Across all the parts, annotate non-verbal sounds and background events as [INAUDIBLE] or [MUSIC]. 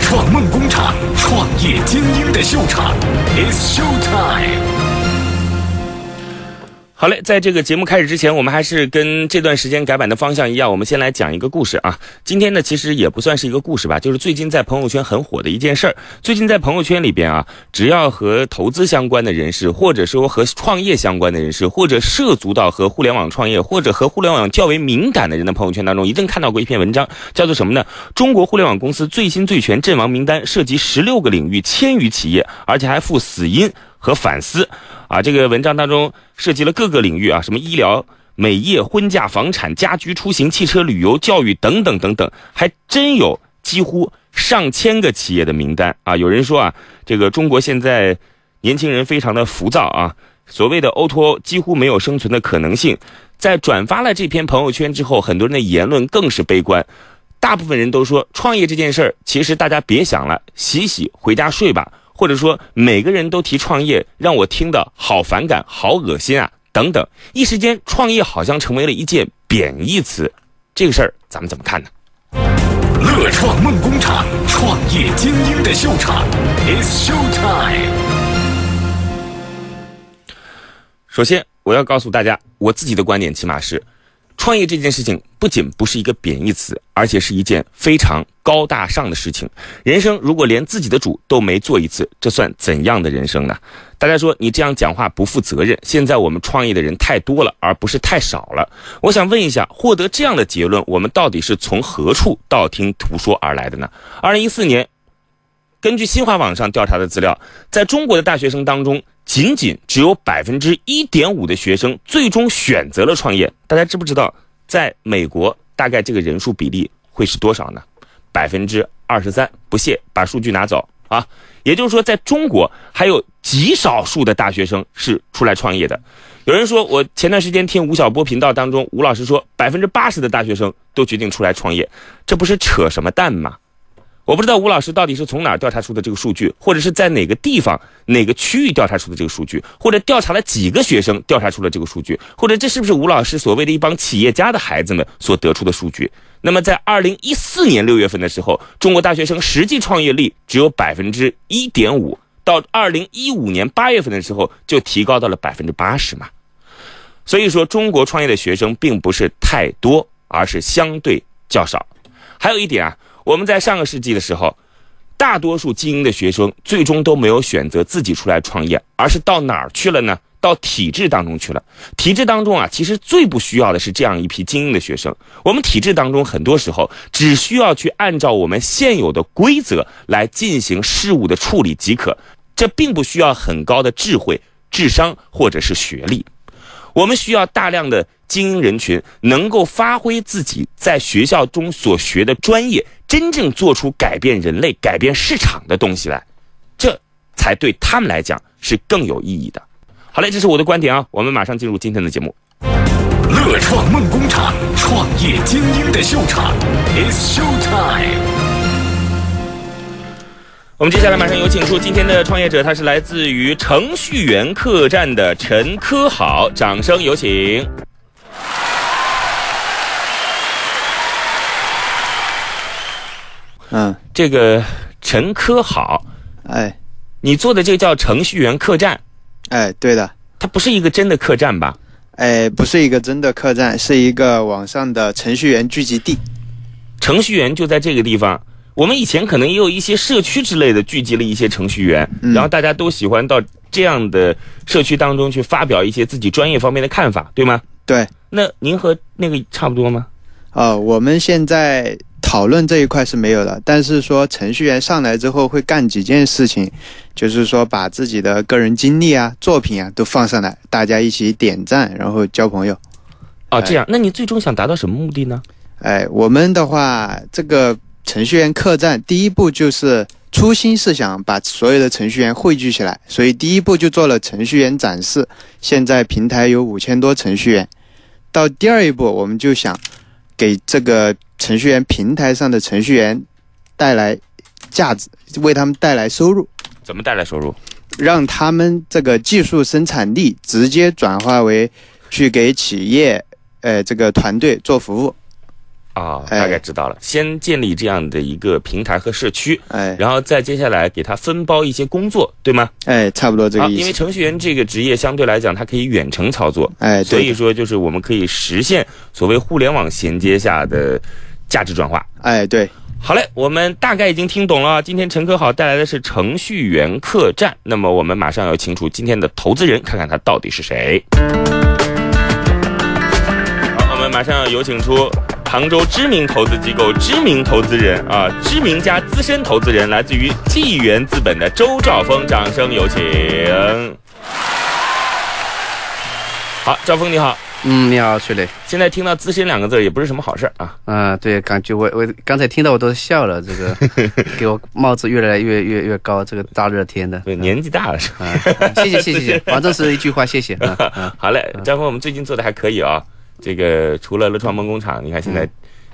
创梦工厂，创业精英的秀场，It's Show Time。好嘞，在这个节目开始之前，我们还是跟这段时间改版的方向一样，我们先来讲一个故事啊。今天呢，其实也不算是一个故事吧，就是最近在朋友圈很火的一件事儿。最近在朋友圈里边啊，只要和投资相关的人士，或者说和创业相关的人士，或者涉足到和互联网创业，或者和互联网较为敏感的人的朋友圈当中，一定看到过一篇文章，叫做什么呢？中国互联网公司最新最全阵亡名单，涉及十六个领域，千余企业，而且还附死因和反思。啊，这个文章当中涉及了各个领域啊，什么医疗、美业、婚嫁、房产、家居、出行、汽车、旅游、教育等等等等，还真有几乎上千个企业的名单啊。有人说啊，这个中国现在年轻人非常的浮躁啊，所谓的 O to 几乎没有生存的可能性。在转发了这篇朋友圈之后，很多人的言论更是悲观，大部分人都说创业这件事儿，其实大家别想了，洗洗回家睡吧。或者说每个人都提创业，让我听的好反感、好恶心啊！等等，一时间创业好像成为了一件贬义词，这个事儿咱们怎么看呢？乐创梦工厂，创业精英的秀场，It's Show Time。首先，我要告诉大家，我自己的观点，起码是。创业这件事情不仅不是一个贬义词，而且是一件非常高大上的事情。人生如果连自己的主都没做一次，这算怎样的人生呢？大家说你这样讲话不负责任。现在我们创业的人太多了，而不是太少了。我想问一下，获得这样的结论，我们到底是从何处道听途说而来的呢？二零一四年，根据新华网上调查的资料，在中国的大学生当中。仅仅只有百分之一点五的学生最终选择了创业。大家知不知道，在美国大概这个人数比例会是多少呢？百分之二十三。不屑，把数据拿走啊！也就是说，在中国还有极少数的大学生是出来创业的。有人说，我前段时间听吴晓波频道当中，吴老师说，百分之八十的大学生都决定出来创业，这不是扯什么淡吗？我不知道吴老师到底是从哪儿调查出的这个数据，或者是在哪个地方、哪个区域调查出的这个数据，或者调查了几个学生调查出了这个数据，或者这是不是吴老师所谓的一帮企业家的孩子们所得出的数据？那么在二零一四年六月份的时候，中国大学生实际创业率只有百分之一点五，到二零一五年八月份的时候就提高到了百分之八十嘛。所以说，中国创业的学生并不是太多，而是相对较少。还有一点啊。我们在上个世纪的时候，大多数精英的学生最终都没有选择自己出来创业，而是到哪儿去了呢？到体制当中去了。体制当中啊，其实最不需要的是这样一批精英的学生。我们体制当中很多时候只需要去按照我们现有的规则来进行事务的处理即可，这并不需要很高的智慧、智商或者是学历。我们需要大量的精英人群能够发挥自己在学校中所学的专业。真正做出改变人类、改变市场的东西来，这才对他们来讲是更有意义的。好嘞，这是我的观点啊。我们马上进入今天的节目。乐创梦工厂，创业精英的秀场，It's Show Time。我们接下来马上有请出今天的创业者，他是来自于程序员客栈的陈科好，掌声有请。嗯，这个陈科好，哎，你做的这个叫程序员客栈，哎，对的，它不是一个真的客栈吧？哎，不是一个真的客栈，是一个网上的程序员聚集地。程序员就在这个地方。我们以前可能也有一些社区之类的聚集了一些程序员，然后大家都喜欢到这样的社区当中去发表一些自己专业方面的看法，对吗？对。那您和那个差不多吗？哦，我们现在。讨论这一块是没有的，但是说程序员上来之后会干几件事情，就是说把自己的个人经历啊、作品啊都放上来，大家一起点赞，然后交朋友。哦，这样，那你最终想达到什么目的呢？哎，我们的话，这个程序员客栈第一步就是初心是想把所有的程序员汇聚起来，所以第一步就做了程序员展示。现在平台有五千多程序员，到第二一步，我们就想给这个。程序员平台上的程序员带来价值，为他们带来收入。怎么带来收入？让他们这个技术生产力直接转化为去给企业，呃，这个团队做服务。啊，哎大概知道了。先建立这样的一个平台和社区，哎然后再接下来给他分包一些工作，对吗？哎，差不多这，个意思。因为程序员这个职业相对来讲，它可以远程操作，哎，所以，说就是我们可以实现所谓互联网衔接下的价值转化。哎，对，好嘞，我们大概已经听懂了。今天陈科好带来的是程序员客栈，那么我们马上要请出今天的投资人，看看他到底是谁。好，我们马上要有请出杭州知名投资机构、知名投资人啊，知名加资深投资人，来自于纪元资本的周兆峰，掌声有请。好，赵峰你好。嗯，你好，崔磊。现在听到“资深”两个字也不是什么好事儿啊。啊、对，感觉我我刚才听到我都笑了，这个 [LAUGHS] 给我帽子越来越越越高，这个大热天的。对，年纪大了是吧？啊，谢谢谢谢 [LAUGHS] 反正是一句话，谢谢。好嘞，张峰，我们最近做的还可以啊。这个除了乐创梦工厂，你看现在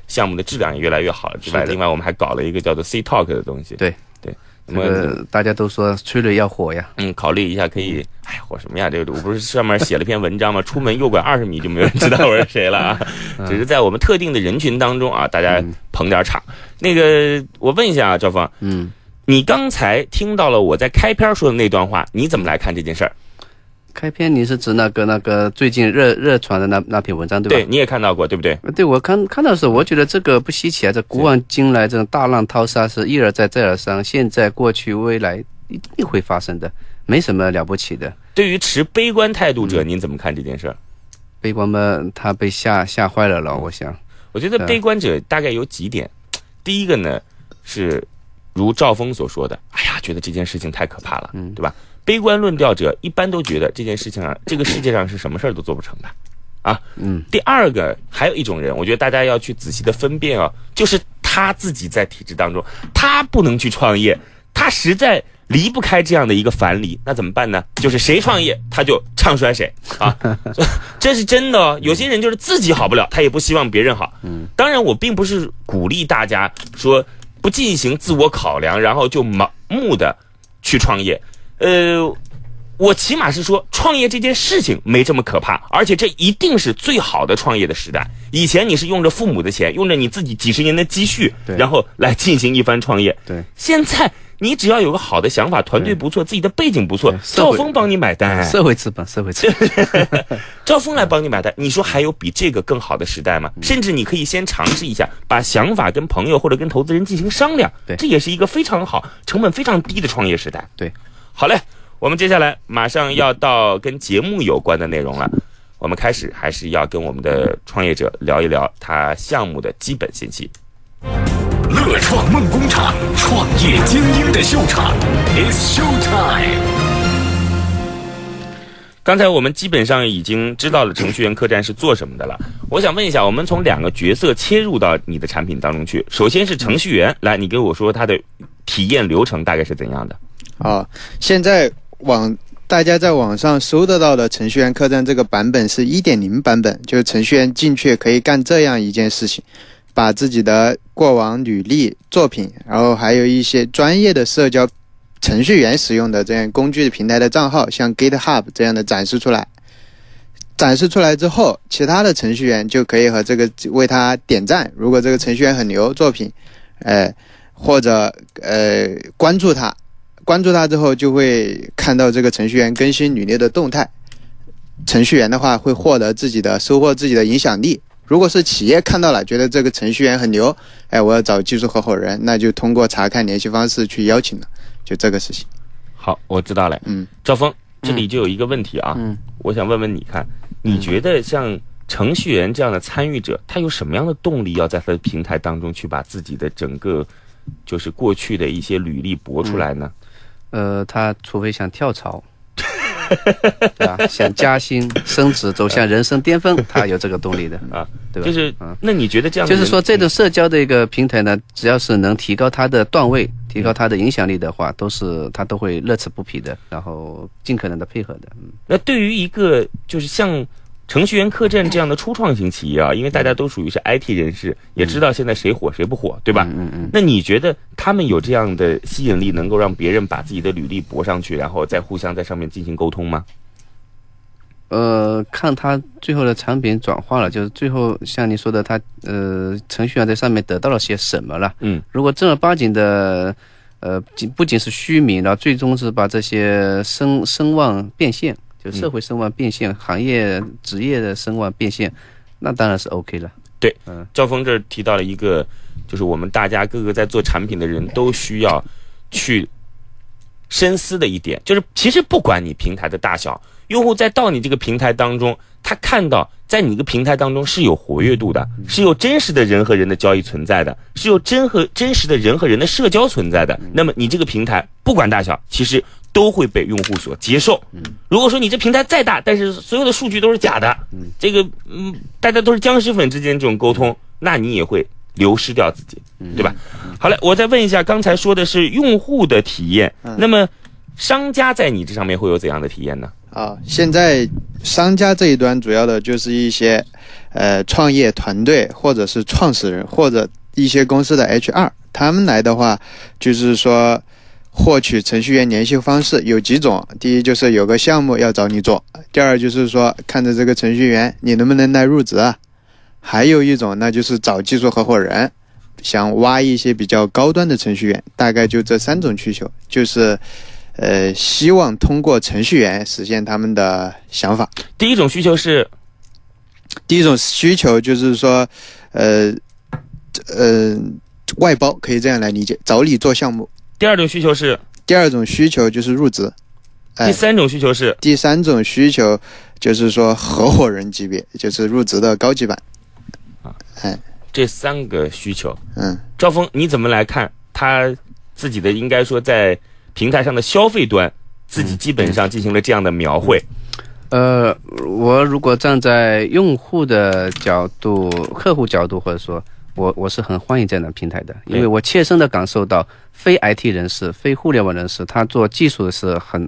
项目的质量也越来越好了之外，另外我们还搞了一个叫做 C Talk 的东西。对对，这那么个大家都说催泪要火呀，嗯，考虑一下可以。哎呀，火什么呀？这个我不是上面写了篇文章吗？出门右拐二十米就没有人知道我是谁了啊！[LAUGHS] 只是在我们特定的人群当中啊，大家捧点场。那个，我问一下啊，赵峰，嗯，你刚才听到了我在开篇说的那段话，你怎么来看这件事儿？开篇你是指那个那个最近热热传的那那篇文章对吧？对，你也看到过，对不对？对，我看看到的时候，我觉得这个不稀奇啊，这古往今来这种大浪淘沙是一而再再而三，现在、过去、未来一定会发生的，没什么了不起的。对于持悲观态度者，您怎么看这件事儿？悲观嘛，他被吓吓坏了了，我想。我觉得悲观者大概有几点，第一个呢是如赵峰所说的，哎呀，觉得这件事情太可怕了，嗯对吧？悲观论调者一般都觉得这件事情啊，这个世界上是什么事儿都做不成的，啊。嗯，第二个还有一种人，我觉得大家要去仔细的分辨啊，就是他自己在体制当中，他不能去创业，他实在离不开这样的一个樊篱，那怎么办呢？就是谁创业他就唱衰谁啊，[LAUGHS] 这是真的哦。有些人就是自己好不了，他也不希望别人好。嗯，当然我并不是鼓励大家说不进行自我考量，然后就盲目的去创业。呃，我起码是说，创业这件事情没这么可怕，而且这一定是最好的创业的时代。以前你是用着父母的钱，用着你自己几十年的积蓄，然后来进行一番创业。对，现在你只要有个好的想法，团队不错，自己的背景不错赵峰帮你买单，社会资本，社会资本。[LAUGHS] 赵峰来帮你买单，你说还有比这个更好的时代吗？嗯甚至你可以先尝试一下，把想法跟朋友或者跟投资人进行商量，对这也是一个非常好、成本非常低的创业时代。对，好嘞，我们接下来马上要到跟节目有关的内容了。我们开始还是要跟我们的创业者聊一聊他项目的基本信息。乐创梦工厂，创业精英的秀场，It's Show Time。刚才我们基本上已经知道了程序员客栈是做什么的了。我想问一下，我们从两个角色切入到你的产品当中去。首先是程序员，来，你给我说他的体验流程大概是怎样的？啊，现在网大家在网上搜得到的程序员客栈这个版本是一点零版本，就是程序员进去可以干这样一件事情，把自己的过往履历、作品，然后还有一些专业的社交程序员使用的这样工具平台的账号，像 GitHub 这样的展示出来。展示出来之后，其他的程序员就可以和这个为他点赞。如果这个程序员很牛，作品，呃，或者呃关注他，关注他之后就会看到这个程序员更新履历的动态。程序员的话会获得自己的收获自己的影响力。如果是企业看到了，觉得这个程序员很牛，哎，我要找技术合伙人，那就通过查看联系方式去邀请了，就这个事情。好，我知道了。嗯，赵峰，这里就有一个问题啊，嗯，我想问问你看，你觉得像程序员这样的参与者，他有什么样的动力要在他的平台当中去把自己的整个就是过去的一些履历博出来呢？呃，他除非想跳槽，[LAUGHS] 对吧？想加薪、升职，走向人生巅峰，他有这个动力的 [LAUGHS] 啊，对吧？就是啊，那你觉得这样就是说，这种社交的一个平台呢，只要是能提高他的段位、提高他的影响力的话，都是他都会乐此不疲的，然后尽可能的配合的。嗯，那对于一个就是像程序员客栈这样的初创型企业啊，因为大家都属于是 IT 人士，也知道现在谁火谁不火，对吧？嗯嗯。那你觉得他们有这样的吸引力，能够让别人把自己的履历博上去，然后再互相在上面进行沟通吗？呃，看他最后的产品转化了，就是最后像你说的，他呃程序员在上面得到了些什么了？嗯，如果正儿八经的，呃，仅不仅是虚名，然后最终是把这些声声望变现，就社会声望变现，行业职业的声望变现，那当然是 OK 了。对，嗯赵峰这儿提到了一个，就是我们大家各个在做产品的人都需要去深思的一点，就是其实不管你平台的大小，用户在到你这个平台当中，他看到在你这个平台当中是有活跃度的，是有真实的人和人的交易存在的，是有真和真实的人和人的社交存在的。那么你这个平台不管大小，其实都会被用户所接受。如果说你这平台再大，但是所有的数据都是假的，这个嗯，大家都是僵尸粉之间这种沟通，那你也会流失掉自己，对吧？好了，我再问一下，刚才说的是用户的体验，那么商家在你这上面会有怎样的体验呢？啊，现在商家这一端主要的就是一些呃创业团队或者是创始人或者一些公司的 HR，他们来的话就是说获取程序员联系方式有几种，第一就是有个项目要找你做，第二就是说看着这个程序员你能不能来入职啊，还有一种那就是找技术合伙人。想挖一些比较高端的程序员，大概就这三种需求，就是，呃，希望通过程序员实现他们的想法。第一种需求是第一种需求就是说，呃，呃，外包可以这样来理解，找你做项目。第二种需求是，第二种需求就是入职，哎第三种需求是，第三种需求就是说合伙人级别，就是入职的高级版。这三个需求。嗯，赵峰，你怎么来看他自己的应该说在平台上的消费端，自己基本上进行了这样的描绘？呃，我如果站在用户的角度、客户角度，或者说我我是很欢迎这样的平台的，因为我切身的感受到，非 IT 人士、非互联网人士，他做技术是很，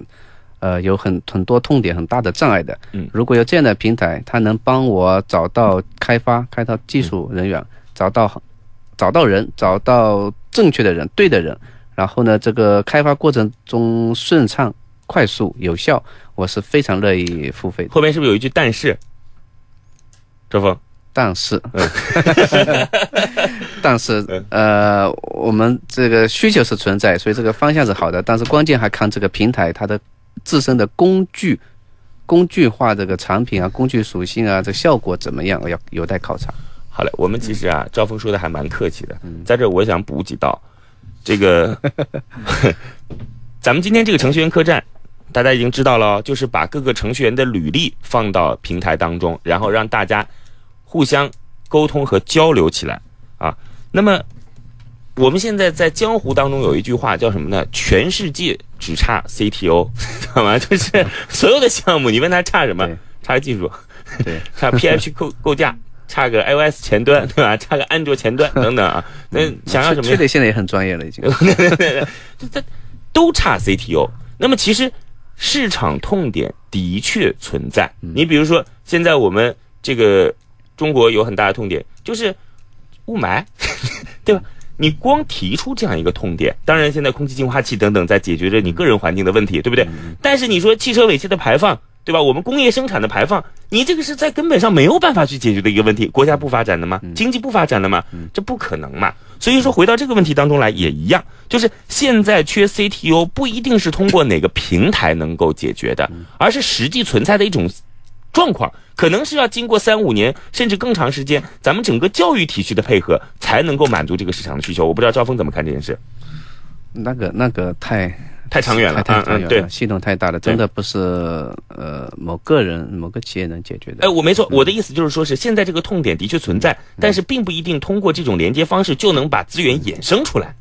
呃，有很很多痛点、很大的障碍的。嗯如果有这样的平台，它能帮我找到开发、开到技术人员，找到找到人，找到正确的人、对的人，然后呢，这个开发过程中顺畅、快速、有效，我是非常乐意付费的。后面是不是有一句但是？周峰，但是，[LAUGHS] 但是，呃，我们这个需求是存在，所以这个方向是好的，但是关键还看这个平台它的自身的工具、工具化这个产品啊、工具属性啊，这个效果怎么样，要有待考察。好嘞，我们其实啊，赵峰说的还蛮客气的，在这我想补几道，这个，[LAUGHS] 咱们今天这个程序员客栈，大家已经知道了哦，就是把各个程序员的履历放到平台当中，然后让大家互相沟通和交流起来啊。那么我们现在在江湖当中有一句话叫什么呢？全世界只差 CTO，知道吗？就是 [LAUGHS] 所有的项目，你问他差什么？差技术，对，差 PHP 构构架，差个 iOS 前端，对吧？差个安卓前端 [LAUGHS] 等等啊。那想要什么呀？崔磊现在也很专业了，已经。这都差 CTO。那么其实市场痛点的确存在。你比如说，现在我们这个中国有很大的痛点就是雾霾，[LAUGHS] 对吧？你光提出这样一个痛点，当然现在空气净化器等等在解决着你个人环境的问题，对不对？但是你说汽车尾气的排放，对吧？我们工业生产的排放，你这个是在根本上没有办法去解决的一个问题。国家不发展的吗？经济不发展的吗？这不可能嘛。所以说，回到这个问题当中来也一样，就是现在缺 CTO 不一定是通过哪个平台能够解决的，而是实际存在的一种状况，可能是要经过三五年甚至更长时间，咱们整个教育体系的配合，才能够满足这个市场的需求。我不知道赵峰怎么看这件事，那个那个太太长远了，太太长远了，对。系统太大了，真的不是呃某个人某个企业能解决的。哎，我没错，我的意思就是说是现在这个痛点的确存在，但是并不一定通过这种连接方式就能把资源衍生出来。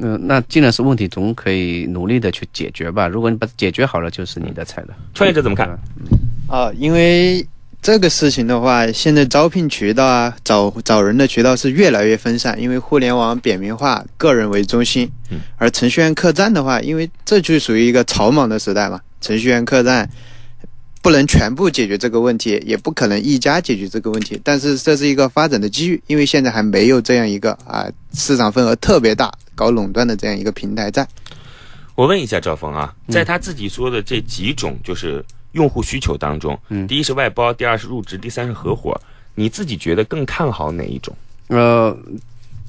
嗯、那既然是问题，总可以努力的去解决吧。如果你把它解决好了，就是你的菜了。创业者怎么看对？吧啊，因为这个事情的话，现在招聘渠道啊，找找人的渠道是越来越分散，因为互联网扁平化，个人为中心。嗯。而程序员客栈的话，因为这就属于一个草莽的时代嘛，程序员客栈不能全部解决这个问题，也不可能一家解决这个问题。但是这是一个发展的机遇，因为现在还没有这样一个啊市场份额特别大、搞垄断的这样一个平台在。我问一下赵峰啊，在他自己说的这几种就是用户需求当中，嗯第一是外包，第二是入职，第三是合伙，你自己觉得更看好哪一种？呃，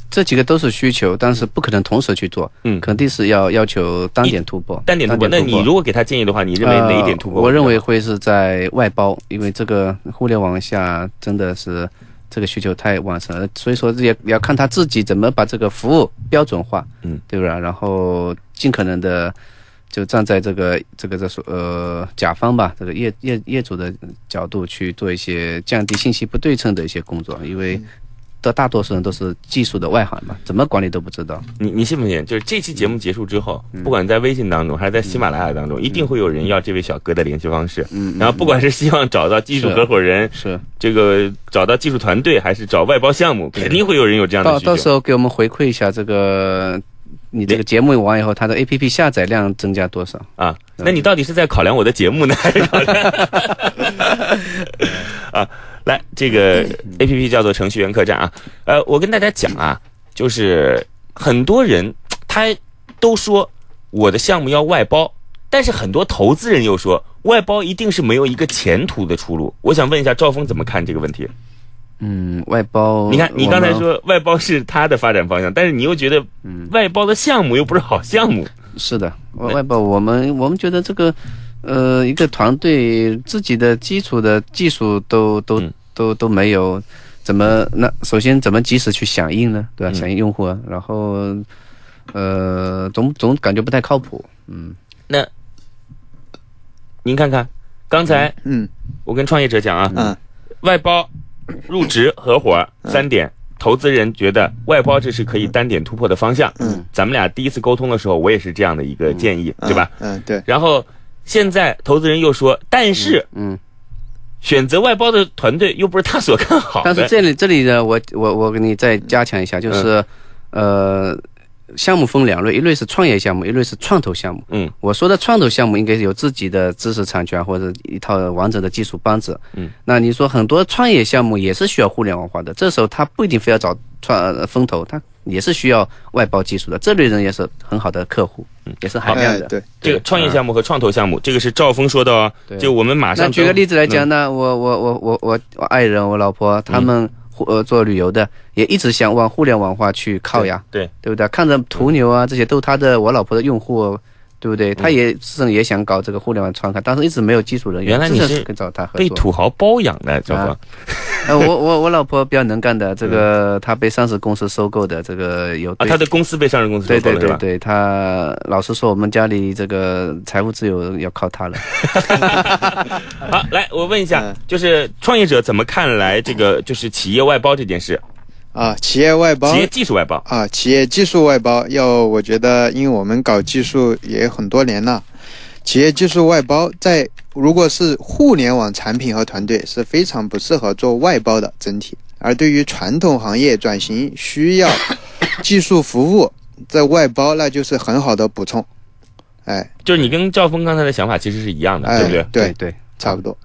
这几个都是需求，但是不可能同时去做，嗯肯定是要要求单点突破。单点突破。那你如果给他建议的话，你认为哪一点突破？呃我认为会是在外包，因为这个互联网下真的是这个需求太旺盛了，所以说也也要看他自己怎么把这个服务标准化，嗯，对吧？然后尽可能的就站在这个这个这说呃甲方吧，这个业业业主的角度去做一些降低信息不对称的一些工作，因为。的大多数人都是技术的外行嘛，怎么管理都不知道。你你信不信？就是这期节目结束之后，嗯不管在微信当中还是在喜马拉雅当中，一定会有人要这位小哥的联系方式。嗯，然后不管是希望找到技术合伙人，是这个找到技术团队，还是找外包项目，肯定会有人有这样的需求。到到时候给我们回馈一下这个，你这个节目完以后，它的 A P P 下载量增加多少？啊，那你到底是在考量我的节目呢，[LAUGHS] 还是考量？[LAUGHS] 啊，来，这个 A P P 叫做程序员客栈啊。呃，我跟大家讲啊，就是很多人他都说我的项目要外包，但是很多投资人又说外包一定是没有一个前途的出路。我想问一下赵峰怎么看这个问题？嗯，外包，你看，你刚才说外包是它的发展方向，但是你又觉得嗯外包的项目又不是好项目。是的，外外包我们我们觉得这个，呃，一个团队自己的基础的技术都都、嗯都都没有，怎么那首先怎么及时去响应呢？对吧？嗯响应用户啊，然后呃，总总感觉不太靠谱。嗯，那您看看，刚才嗯我跟创业者讲啊，嗯外包、入职、合伙三点，投资人觉得外包这是可以单点突破的方向。嗯，咱们俩第一次沟通的时候，我也是这样的一个建议，对吧？嗯，对，然后现在投资人又说，但是嗯，选择外包的团队又不是他所看好的。但是这里这里呢，我我我给你再加强一下，就是、呃，项目分两类，一类是创业项目，一类是创投项目。嗯我说的创投项目应该是有自己的知识产权或者一套完整的技术班子。嗯，那你说很多创业项目也是需要互联网化的，这时候他不一定非要找创呃风投，他也是需要外包技术的，这类人也是很好的客户，嗯也是海量的。哎对，这个创业项目和创投项目，这个是赵峰说的哦。对就我们马上举个例子来嗯讲呢，我我我我我我爱人我老婆他们互呃做旅游的，也一直想往互联网化去靠呀，对对不对？看着途牛啊这些都是他的我老婆的用户，对不对？他也是也想搞这个互联网传开，但是一直没有技术人员，原来你这是跟找他合作。被土豪包养的，赵峰啊。[LAUGHS] 呃，我我我老婆比较能干的，这个她被上市公司收购的，这个有嗯啊，对他的公司被上市公司收购了，是吧？对对对，她老实说，我们家里这个财务自由要靠她了。[LAUGHS] 好，来，我问一下嗯，就是创业者怎么看来这个就是企业外包这件事？啊，企业外包企业技术外包，啊，企业技术外包要，我觉得，因为我们搞技术也很多年了，企业技术外包在如果是互联网产品和团队是非常不适合做外包的整体，而对于传统行业转型需要 [COUGHS] 技术服务，在外包那就是很好的补充，哎。就是你跟赵峰刚才的想法其实是一样的，哎对不对？对，对，差不多。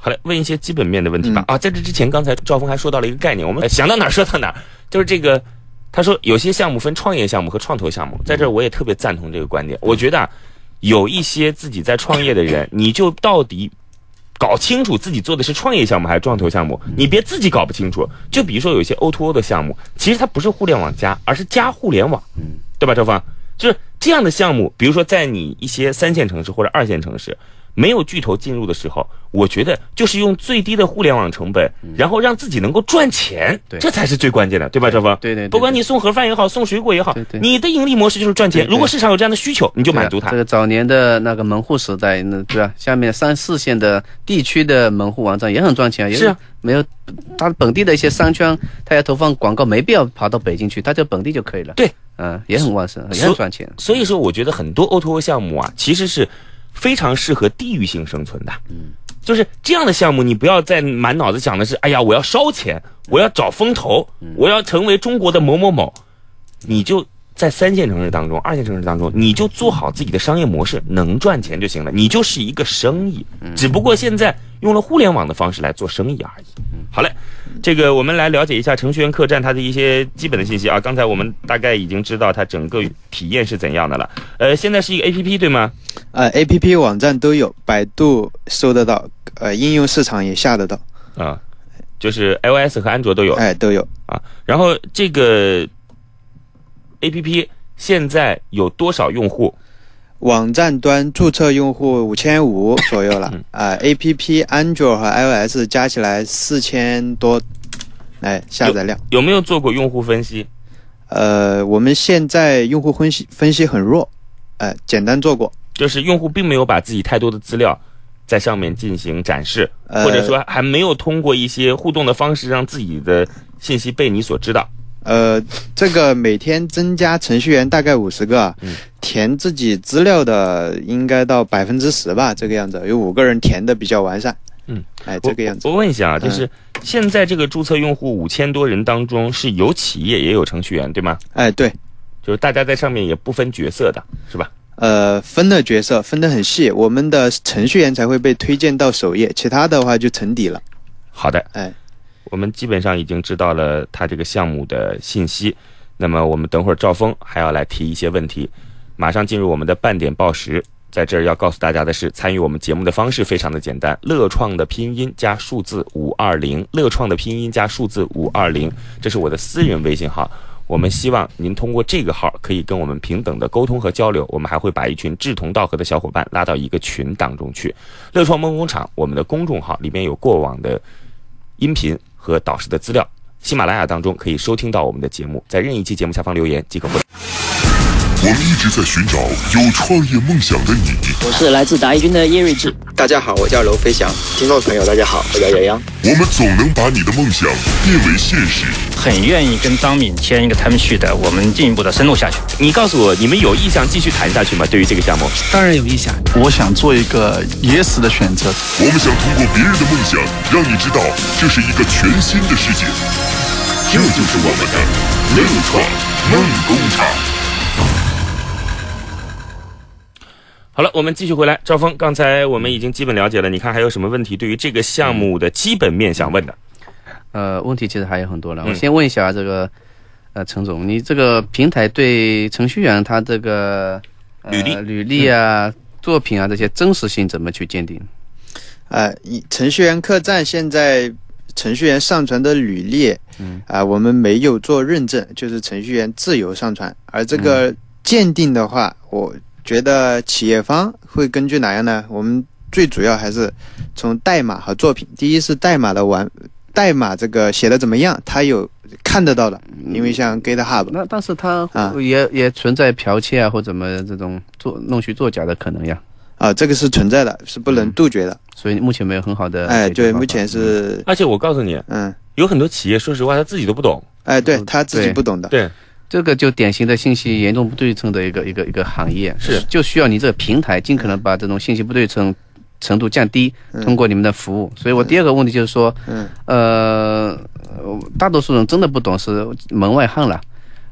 好嘞问一些基本面的问题吧。嗯啊，在这之前，刚才赵峰还说到了一个概念，我们想到哪儿说到哪儿，就是这个。他说有些项目分创业项目和创投项目，在这儿我也特别赞同这个观点。我觉得啊，有一些自己在创业的人，你就到底搞清楚自己做的是创业项目还是创投项目，你别自己搞不清楚。就比如说有一些 O to O 的项目，其实它不是互联网加，而是加互联网，对吧？赵峰，就是这样的项目，比如说在你一些三线城市或者二线城市，没有巨头进入的时候，我觉得就是用最低的互联网成本，然后让自己能够赚钱，这才是最关键的，对吧？赵峰，对对对不管你送盒饭也好，送水果也好对，对你的盈利模式就是赚钱。如果市场有这样的需求，你就满足它啊这。个早年的那个门户时代，那对吧？下面三四线的地区的门户网站也很赚钱，也是啊，没有他本地的一些商圈，他要投放广告，没必要跑到北京去，他就本地就可以了。对，嗯、也很旺盛，也很赚钱。所以说，我觉得很多 O to O 项目啊，其实是非常适合地域性生存的。嗯，就是这样的项目，你不要再满脑子想的是，哎呀，我要烧钱，我要找风投，我要成为中国的某某某，你就在三线城市当中、二线城市当中，你就做好自己的商业模式，能赚钱就行了，你就是一个生意。只不过现在用了互联网的方式来做生意而已。好嘞，这个我们来了解一下程序员客栈它的一些基本的信息啊。刚才我们大概已经知道它整个体验是怎样的了。呃，现在是一个 A P P 对吗？呃，A P P 网站都有，百度搜得到，呃，应用市场也下得到，啊，就是 iOS 和安卓都有。哎，都有。啊，然后这个 A P P 现在有多少用户？网站端注册用户五千五左右了，啊，A P P 安卓和 iOS 加起来四千多，哎，下载量。有没有做过用户分析？呃，我们现在用户分析分析很弱，哎，简单做过，就是用户并没有把自己太多的资料在上面进行展示，呃或者说还没有通过一些互动的方式让自己的信息被你所知道。呃，这个每天增加程序员大概五十个填自己资料的应该到百分之十吧，这个样子，有五个人填的比较完善。嗯，哎，这个样子我。我问一下啊，就是现在这个注册用户五千多人当中，是有企业也有程序员，对吗？哎，对，就是大家在上面也不分角色的，是吧？呃，分的角色分得很细，我们的程序员才会被推荐到首页，其他的话就沉底了。好的，哎，我们基本上已经知道了他这个项目的信息。那么我们等会儿赵峰还要来提一些问题，马上进入我们的半点报时。在这儿要告诉大家的是，参与我们节目的方式非常的简单，乐创的拼音加数字五二零，乐创的拼音加数字五二零，这是我的私人微信号。我们希望您通过这个号可以跟我们平等的沟通和交流。我们还会把一群志同道合的小伙伴拉到一个群当中去。乐创梦工厂，我们的公众号里面有过往的音频和导师的资料。喜马拉雅当中可以收听到我们的节目，在任意期节目下方留言即可获。我们一直在寻找有创业梦想的你。我是来自达一军的叶睿智。大家好，我叫娄飞翔。听众朋友，大家好，我叫杨洋，我们总能把你的梦想变为现实。很愿意跟张敏签一个 time sheet，我们进一步的深入下去。你告诉我，你们有意向继续谈下去吗？对于这个项目，当然有意向。我想做一个野死的选择。我们想通过别人的梦想，让你知道这是一个全新的世界。这就是我们的乐创梦工厂。好了，我们继续回来。赵峰，刚才我们已经基本了解了，你看还有什么问题？对于这个项目的基本面想问的？呃，问题其实还有很多了。嗯我先问一下这个，呃，陈总，你这个平台对程序员他这个、呃、履历履历啊、作品啊这些真实性怎么去鉴定？呃，以程序员客栈现在程序员上传的履历，嗯啊、我们没有做认证，就是程序员自由上传。而这个鉴定的话，我觉得企业方会根据哪样呢？我们最主要还是从代码和作品。第一是代码的完，代码这个写的怎么样，他有看得到的，因为像 GitHub，那但是它啊也、也存在剽窃啊或怎么这种做弄虚作假的可能呀，啊，这个是存在的，是不能杜绝的。所以目前没有很好的哎，对，目前是，而且我告诉你，嗯，有很多企业，说实话他自己都不懂。哎，对嗯他自己不懂的。对，这个就典型的信息严重不对称的一个一个一个行业，是。就需要你这个平台尽可能把这种信息不对称程度降低，通过你们的服务。所以我第二个问题就是说，嗯，呃，大多数人真的不懂是门外汉了。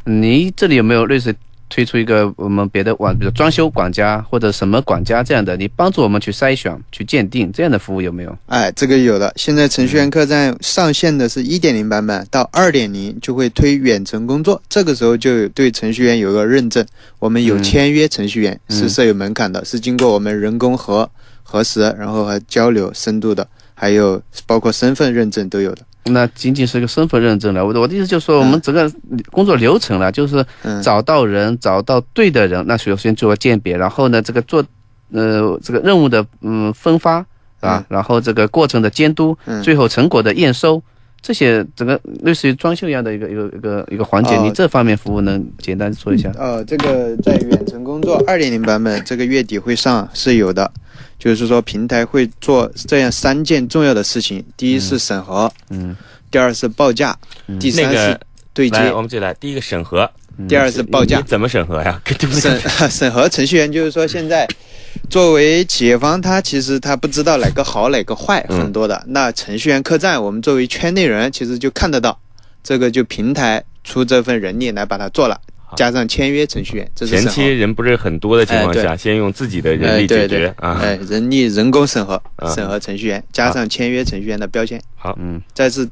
你这里有没有类似推出一个我们别的网，比如装修管家或者什么管家这样的，你帮助我们去筛选、去鉴定这样的服务有没有？哎，这个有的。现在程序员客栈上线的是一点零版本，到二点零就会推远程工作，这个时候就有对程序员有个认证。我们有嗯签约程序员，嗯是设有门槛的，是经过我们人工核核实，然后和交流深度的，还有包括身份认证都有的。那仅仅是一个身份认证了。我的我的意思就是说，我们整个工作流程了，就是嗯找到人，找到对的人，那首先做鉴别，然后呢，这个做呃这个任务的嗯分发啊嗯，然后这个过程的监督，嗯最后成果的验收。这些整个类似于装修一样的一个一个一个一个环节，哦你这方面服务能简单说一下？呃，这个在远程工作二点零版本这个月底会上是有的，就是说平台会做这样三件重要的事情：第一是审核，嗯，第二是报价，嗯第三是那个对接。来，我们这里来，第一个审核，第二是报价你，怎么审核呀？[LAUGHS] 审 [LAUGHS] 审核程序员就是说，现在 [LAUGHS] 作为企业方，他其实他不知道哪个好哪个坏，嗯很多的。那程序员客栈，我们作为圈内人，其实就看得到，这个就平台出这份人力来把它做了。加上签约程序员，这是前期人不是很多的情况下，哎先用自己的人力哎对对解决啊。哎，人力人工审核啊审核程序员，加上签约程序员的标签，好，嗯，再是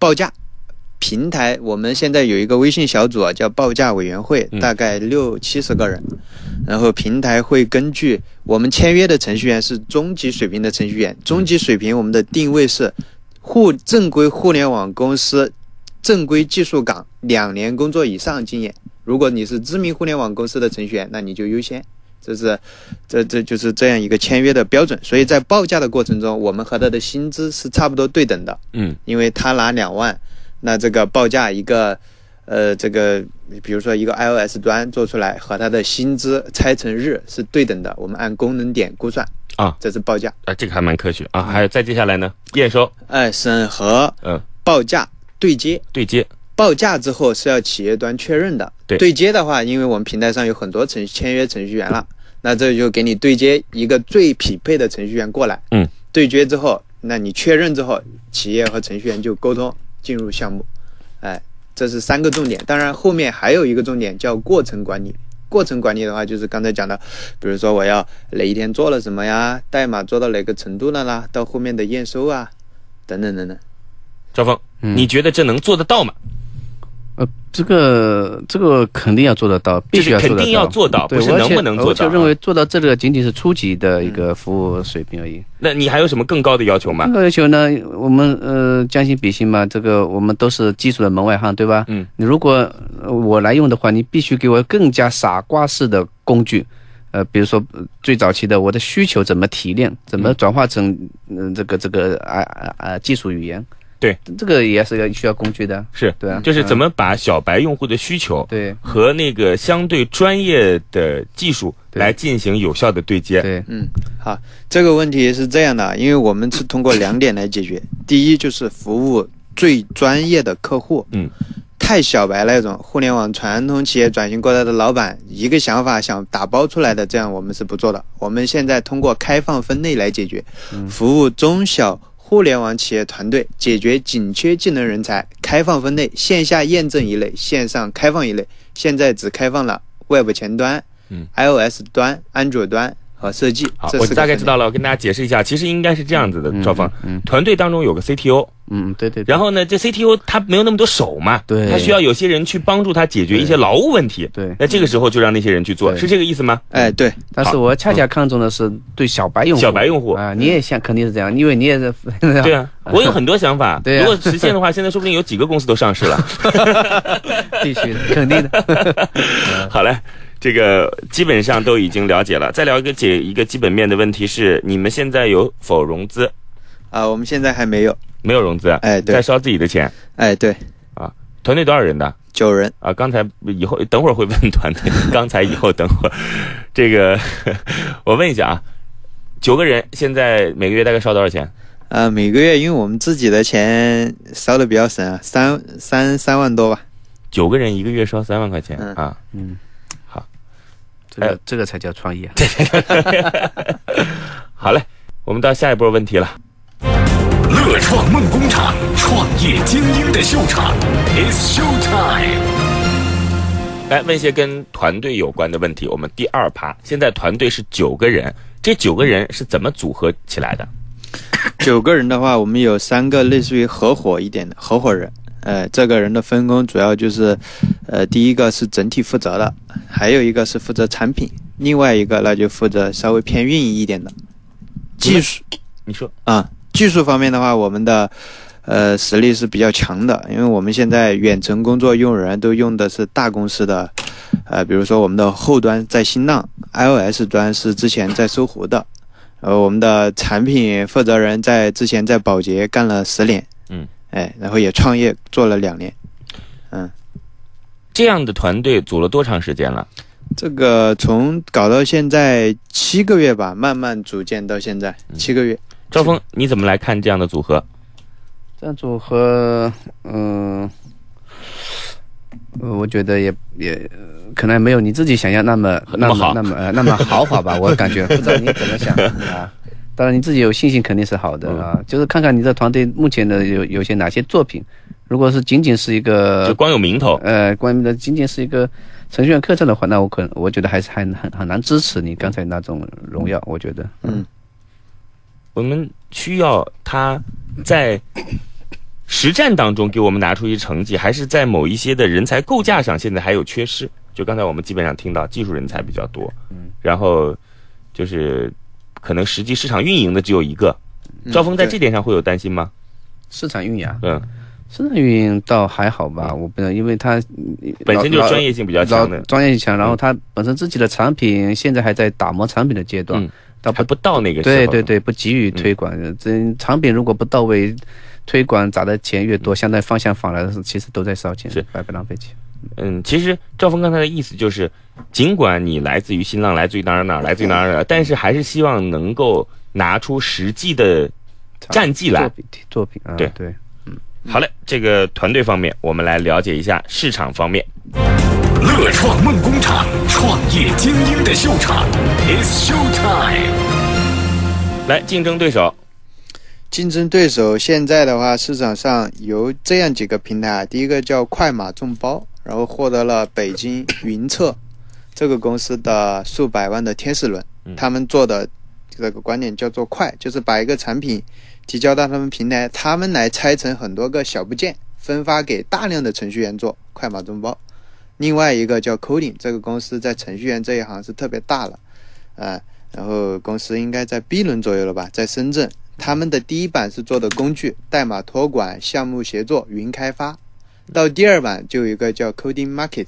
报价。平台我们现在有一个微信小组啊，叫报价委员会，嗯大概六七十个人。然后平台会根据我们签约的程序员是中级水平的程序员，中级水平我们的定位是互正规互联网公司正规技术岗两年工作以上经验。如果你是知名互联网公司的程序员，那你就优先。这是，这这就是这样一个签约的标准。所以在报价的过程中，我们和他的薪资是差不多对等的。嗯，因为他拿两万，那这个报价一个，呃，这个比如说一个 iOS 端做出来和它的薪资拆成日是对等的，我们按功能点估算。啊，这是报价。啊，这个还蛮科学。啊。还有再接下来呢，验收，哎，审核嗯，报价对接，对接，报价之后是要企业端确认的。对。对接的话，因为我们平台上有很多程签约程序员了，那这就给你对接一个最匹配的程序员过来。嗯，对接之后，那你确认之后，企业和程序员就沟通进入项目。哎，这是三个重点。当然，后面还有一个重点叫过程管理。过程管理的话，就是刚才讲的，比如说我要哪一天做了什么呀，代码做到哪个程度了啦，到后面的验收啊，等等等等。赵峰，嗯你觉得这能做得到吗？呃，这个这个肯定要做得到，必须要做得到，肯定要做到不是能不能做到啊。我就认为做到这个仅仅是初级的一个服务水平而已。那你还有什么更高的要求吗？更高要求呢，我们呃将心比心嘛，这个我们都是技术的门外汉，对吧？嗯，你如果呃我来用的话，你必须给我更加傻瓜式的工具。呃，比如说呃最早期的我的需求怎么提炼，怎么转化成嗯、这个这个啊啊啊技术语言，对，这个也是要需要工具的。是，对啊就是怎嗯么把小白用户的需求对和那个相对专业的技术来进行有效的对接。对，嗯，好，这个问题是这样的，因为我们是通过两点来解决。[LAUGHS] 第一就是服务最专业的客户，嗯，太小白那种互联网传统企业转型过来的老板，一个想法想打包出来的，这样我们是不做的。我们现在通过开放分类来解决，服务中小互联网企业团队，解决紧缺技能人才，开放分类，线下验证一类，线上开放一类。现在只开放了 Web 前端、嗯 iOS 端、安卓端和设计。好，我大概知道了，我跟大家解释一下，其实应该是这样子的，嗯赵峰，嗯团队当中有个 CTO，嗯，对对。对然后呢，这 CTO 他没有那么多手嘛，对他需要有些人去帮助他解决一些劳务问题。对那这个时候就让那些人去做，是这个意思吗？哎，对，但是我恰恰看中的是对小白用户，小白用户啊，你也想肯定是这样，因为你也是 [LAUGHS] 对啊，我有很多想法。[LAUGHS] 对啊如果实现的话，现在说不定有几个公司都上市了。[LAUGHS] 必须的，肯定的。好嘞，这个基本上都已经了解了。再聊一个解一个基本面的问题是，你们现在有否融资？啊，我们现在还没有，没有融资，哎对在烧自己的钱。哎，对，啊团队多少人的？九人，啊，刚才以后等会儿会问团队，[LAUGHS] 刚才以后等会儿，这个 [LAUGHS] 我问一下啊，九个人现在每个月大概烧多少钱？啊，每个月因为我们自己的钱烧的比较省啊，三三三万多吧，九个人一个月烧三万块钱、嗯啊！这个这个才叫创业啊。[LAUGHS] 好嘞，我们到下一波问题了。乐创梦工厂，创业精英的秀场，It's Show Time。来问一些跟团队有关的问题。我们第二趴，现在团队是九个人，这九个人是怎么组合起来的？九个人的话，我们有三个类似于合伙一点的合伙人，呃，这个人的分工主要就是，呃，第一个是整体负责的，还有一个是负责产品，另外一个那就负责稍微偏运营一点的技术你说，啊。技术方面的话，我们的呃实力是比较强的，因为我们现在远程工作用人都用的是大公司的，呃，比如说我们的后端在新浪，iOS 端是之前在搜狐的，呃，我们的产品负责人在之前在宝洁干了十年，嗯，哎，然后也创业做了两年，嗯，这样的团队组了多长时间了？这个从搞到现在七个月吧，慢慢组建到现在七个月，赵峰，你怎么来看这样的组合？这样组合，嗯、呃，我觉得也也呃可能没有你自己想象那么那么好那么呃那么豪华吧，[LAUGHS] 我感觉不知道你怎么想啊。当然你自己有信心肯定是好的嗯啊，就是看看你的团队目前的有有些哪些作品，如果是仅仅是一个就光有名头，呃，关于的仅仅是一个程序员客栈的话，那我可能我觉得还是还很很难支持你刚才那种荣耀，我觉得，嗯，我们需要他在实战当中给我们拿出一些成绩，还是在某一些的人才构架上现在还有缺失？就刚才我们基本上听到技术人才比较多，嗯，然后就是可能实际市场运营的只有一个。赵峰在这点上会有担心吗？市场运营啊，嗯，市场运营倒还好吧，我不知道，因为他嗯本身就是专业性比较强的。专业性强，然后他本身自己的产品现在还在打磨产品的阶段嗯，倒还不到那个时候。对对对，不急于推广，这产品如果不到位，推广砸的钱越多，相当于方向反了，其实都在烧钱，是白白浪费钱。嗯，其实赵峰刚才的意思就是，尽管你来自于新浪，来自于哪儿哪儿，来自于哪儿哪儿，但是还是希望能够拿出实际的战绩来作。品作品啊，对对，好嘞，这个团队方面，我们来了解一下市场方面。乐创梦工厂，创业精英的秀场，It's Show Time。来，竞争对手，竞争对手现在的话，市场上有这样几个平台啊，第一个叫快马众包，然后获得了北京云策 [COUGHS] 这个公司的数百万的天使轮，他们做的这个观点叫做快，就是把一个产品提交到他们平台，他们来拆成很多个小部件，分发给大量的程序员做，快马众包。另外一个叫 Coding，这个公司在程序员这一行是特别大了，呃，然后公司应该在 B 轮左右了吧，在深圳。他们的第一版是做的工具、代码托管、项目协作、云开发，到第二版就有一个叫 Coding Market，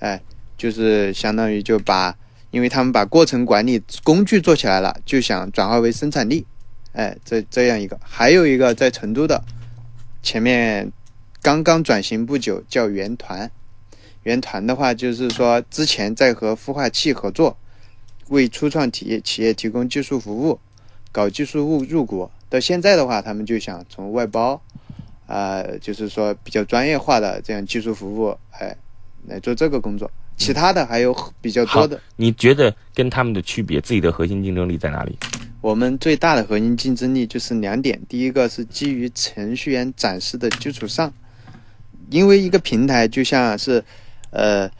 哎，就是相当于就把，因为他们把过程管理工具做起来了，就想转化为生产力，哎，这这样一个，还有一个在成都的，前面刚刚转型不久，叫原团。原团的话，就是说之前在和孵化器合作，为初创企业企业提供技术服务，搞技术入入股。到现在的话，他们就想从外包，呃，就是说比较专业化的这样技术服务，哎，来做这个工作。其他的还有比较多的。你觉得跟他们的区别，自己的核心竞争力在哪里？我们最大的核心竞争力就是两点，第一个是基于程序员展示的基础上，因为一个平台就像是，呃，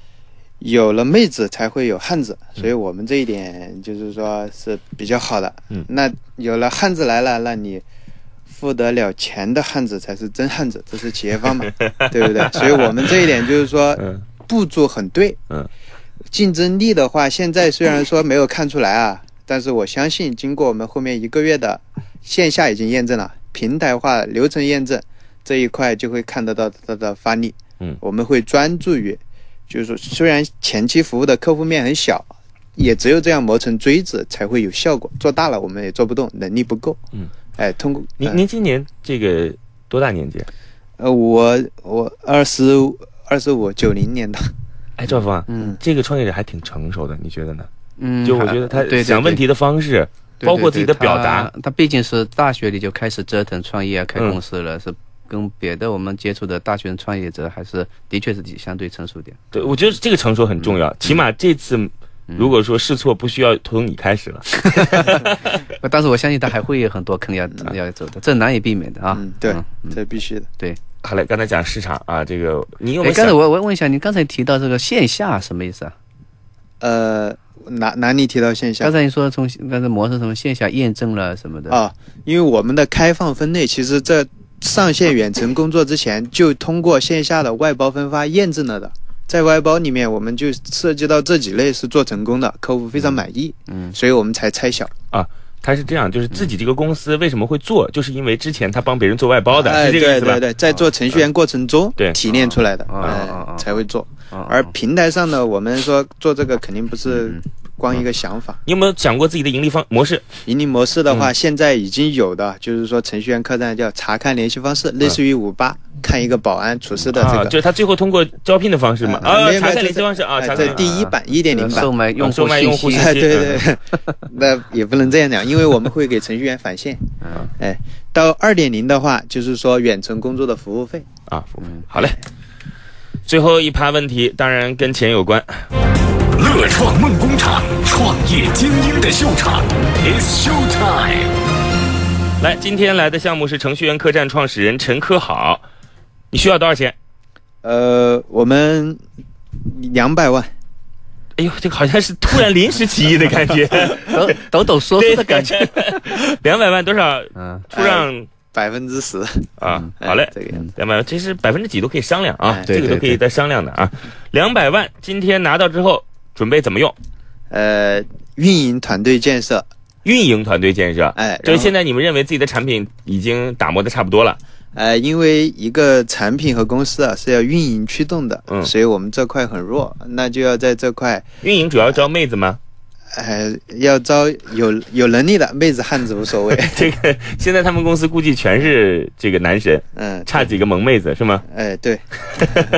有了妹子才会有汉子，所以我们这一点就是说是比较好的。嗯，那有了汉子来了，那你付得了钱的汉子才是真汉子，这是企业方嘛，[LAUGHS] 对不对？所以我们这一点就是说嗯步骤很对。嗯，竞争力的话，现在虽然说没有看出来啊，但是我相信经过我们后面一个月的线下已经验证了平台化流程验证这一块，就会看得到它的发力。嗯我们会专注于，就是说虽然前期服务的客户面很小，也只有这样磨成锥子才会有效果。做大了我们也做不动，能力不够。嗯，哎，通过您呃您今年这个多大年纪？呃，我我二十二十五九零年的，哎，赵峰啊，嗯，这个创业者还挺成熟的，你觉得呢？嗯，就我觉得他想问题的方式，对包括自己的表达，他他毕竟是大学里就开始折腾创业啊，开嗯公司了，是跟别的我们接触的大学生创业者还是的确是相对成熟点。对我觉得这个成熟很重嗯要。起码这次如果说试错不需要从你开始了，[LAUGHS] 但是我相信他还会有很多坑要 [LAUGHS] 要走的，这难以避免的啊。嗯，对嗯，这必须的。对。[LAUGHS] 好嘞，刚才讲市场啊，这个你有刚才？我我问一下，你刚才提到这个线下什么意思啊？呃，哪哪里提到线下刚？才你说从刚才模式从线下验证了什么的啊，因为我们的开放分类，其实在上线远程工作之前，就通过线下的外包分发验证了的。在外包里面，我们就涉及到这几类是做成功的，客户非常满意，嗯，所以我们才拆小啊。他是这样，就是自己这个公司为什么会做，就是因为之前他帮别人做外包的，哎，是这个意思吧？对对对，在做程序员过程中，对提炼出来的，啊哎啊啊啊才会做。啊而平台上呢，我们说做这个肯定不是嗯光一个想法。你有没有想过自己的盈利方模式？盈利模式的话，嗯。现在已经有的，就是说程序员客栈叫查看联系方式，类似于五八看一个保安厨师的这啊，个。就是他最后通过招聘的方式嘛？啊，查看没有没有联系方式啊，查看第一版一点零版。售，卖用售卖用户信息。信息哎，[LAUGHS] 对对，[LAUGHS] 那也不能这样讲，因为我们会给程序员返现。[LAUGHS] 嗯。哎，到二点零的话，就是说远程工作的服务费。啊，好嘞。最后一趴问题，当然跟钱有关。乐创梦工厂，创业精英的秀场，It's Show Time。来，今天来的项目是程序员客栈创始人陈科好，你需要多少钱？呃，我们两百万。哎呦，这个好像是突然临时起意的感觉，抖抖抖嗦嗦的感觉。两百万多少？嗯，出让百分之十啊，好嘞，这个样子。两百万，其实百分之几都可以商量啊，哎这个都可以再商量的啊。两百万今天拿到之后，准备怎么用？呃，运营团队建设，运营团队建设，哎，就是现在你们认为自己的产品已经打磨的差不多了，呃，因为一个产品和公司啊是要运营驱动的，嗯所以我们这块很弱，那就要在这块，运营主要招妹子吗？呃，要招有有能力的妹子汉子无所谓，[LAUGHS] 这个现在他们公司估计全是这个男神，[LAUGHS] 嗯，差几个萌妹子是吗？哎，对，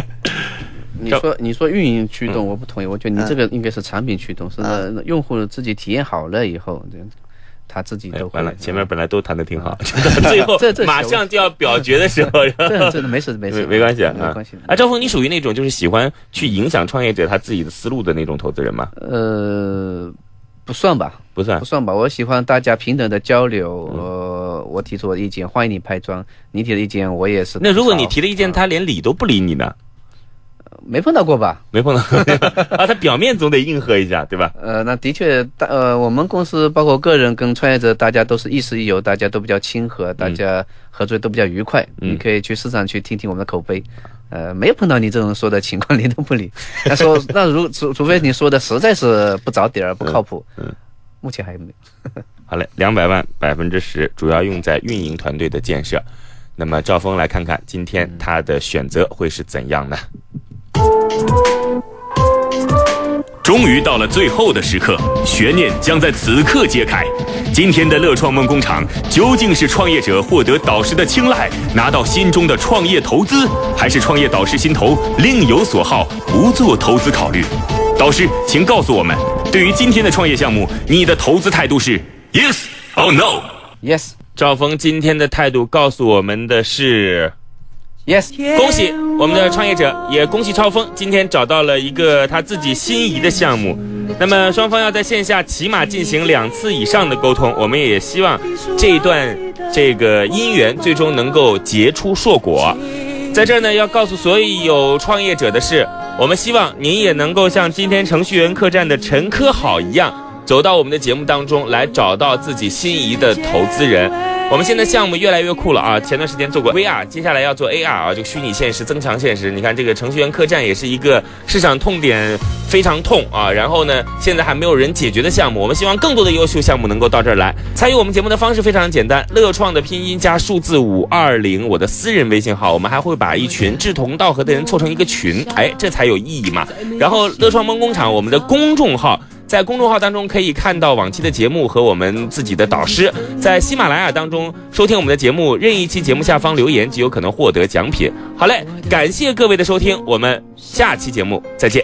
[LAUGHS] 你说你说运营驱嗯。动，我不同意，我觉得你这个应该是产品驱动，是用户自己体验好了以后，这他自己哎都，会完了，前面本来都谈的挺好，就到最后这这马上就要表决的时候，这这没事没事没没关系啊，没关系。啊，赵峰，你属于那种就是喜欢去影响创业者他自己的思路的那种投资人吗？呃，不算吧，不算不，算吧。我喜欢大家平等的交流。嗯呃，我提出我的意见，欢迎你拍砖；你提的意见，我也是。那如果你提的意见啊他连理都不理你呢？没碰到过吧？没碰到 [LAUGHS] 啊，他表面总得应和一下，对吧？呃，那的确，大呃，我们公司包括个人跟创业者，大家都是亦师亦友，大家都比较亲和，大家合作都比较愉快。嗯你可以去市场去听听我们的口碑。呃，没有碰到你这种说的情况，理都不理。[LAUGHS] 他说那如除除非你说的实在是不着底儿、不靠谱，嗯目前还没有。[LAUGHS] 好嘞，两百万百分之十，主要用在运营团队的建设。那么赵峰来看看今天他的选择会是怎样的？终于到了最后的时刻，悬念将在此刻揭开。今天的乐创梦工厂究竟是创业者获得导师的青睐，拿到心中的创业投资，还是创业导师心头另有所好，不做投资考虑？导师，请告诉我们，对于今天的创业项目，你的投资态度是 yes or no？Yes, 赵峰今天的态度告诉我们的是。yes。恭喜我们的创业者，也恭喜超峰今天找到了一个他自己心仪的项目。那么双方要在线下起码进行两次以上的沟通，我们也希望这一段这个姻缘最终能够结出硕果。在这儿呢，要告诉所有创业者的是，我们希望您也能够像今天程序员客栈的陈科好一样，走到我们的节目当中来，找到自己心仪的投资人。我们现在项目越来越酷了啊！前段时间做过 VR，接下来要做 AR 啊，这个虚拟现实、增强现实。你看这个程序员客栈也是一个市场痛点非常痛啊。然后呢，现在还没有人解决的项目，我们希望更多的优秀项目能够到这儿来参与我们节目的方式非常简单，乐创的拼音加数字五二零，我的私人微信号，我们还会把一群志同道合的人凑成一个群，哎，这才有意义嘛。然后乐创梦工厂我们的公众号。在公众号当中可以看到往期的节目和我们自己的导师，在喜马拉雅当中收听我们的节目，任意一期节目下方留言即有可能获得奖品。好嘞，感谢各位的收听，我们下期节目再见。